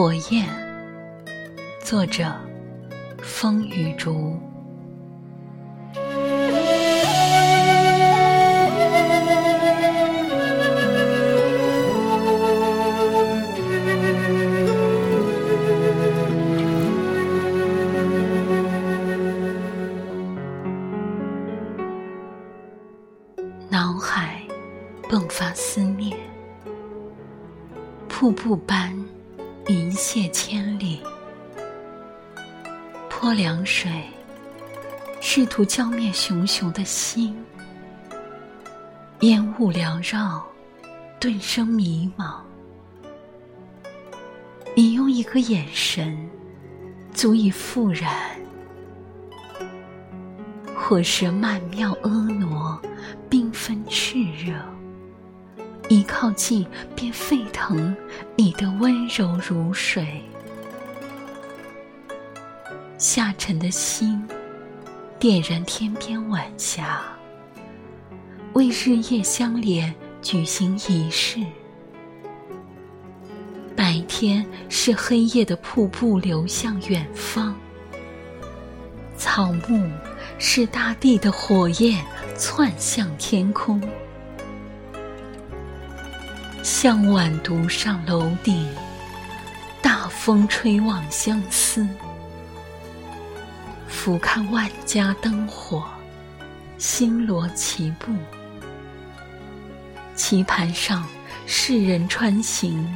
火焰，作者：风雨竹。脑海迸发思念，瀑布般云泻千里。泼凉水，试图浇灭熊熊的心。烟雾缭绕，顿生迷茫。你用一个眼神，足以复燃。火舌曼妙婀娜，缤纷炽热。一靠近便沸腾，你的温柔如水。下沉的心，点燃天边晚霞，为日夜相连举行仪式。白天是黑夜的瀑布流向远方，草木是大地的火焰窜向天空。向晚独上楼顶，大风吹望相思。俯瞰万家灯火，星罗棋布。棋盘上，世人穿行，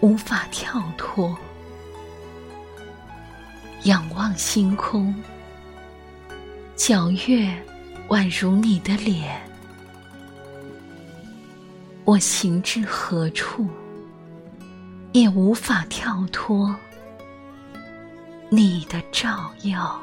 无法跳脱。仰望星空，皎月宛如你的脸。我行至何处，也无法跳脱你的照耀。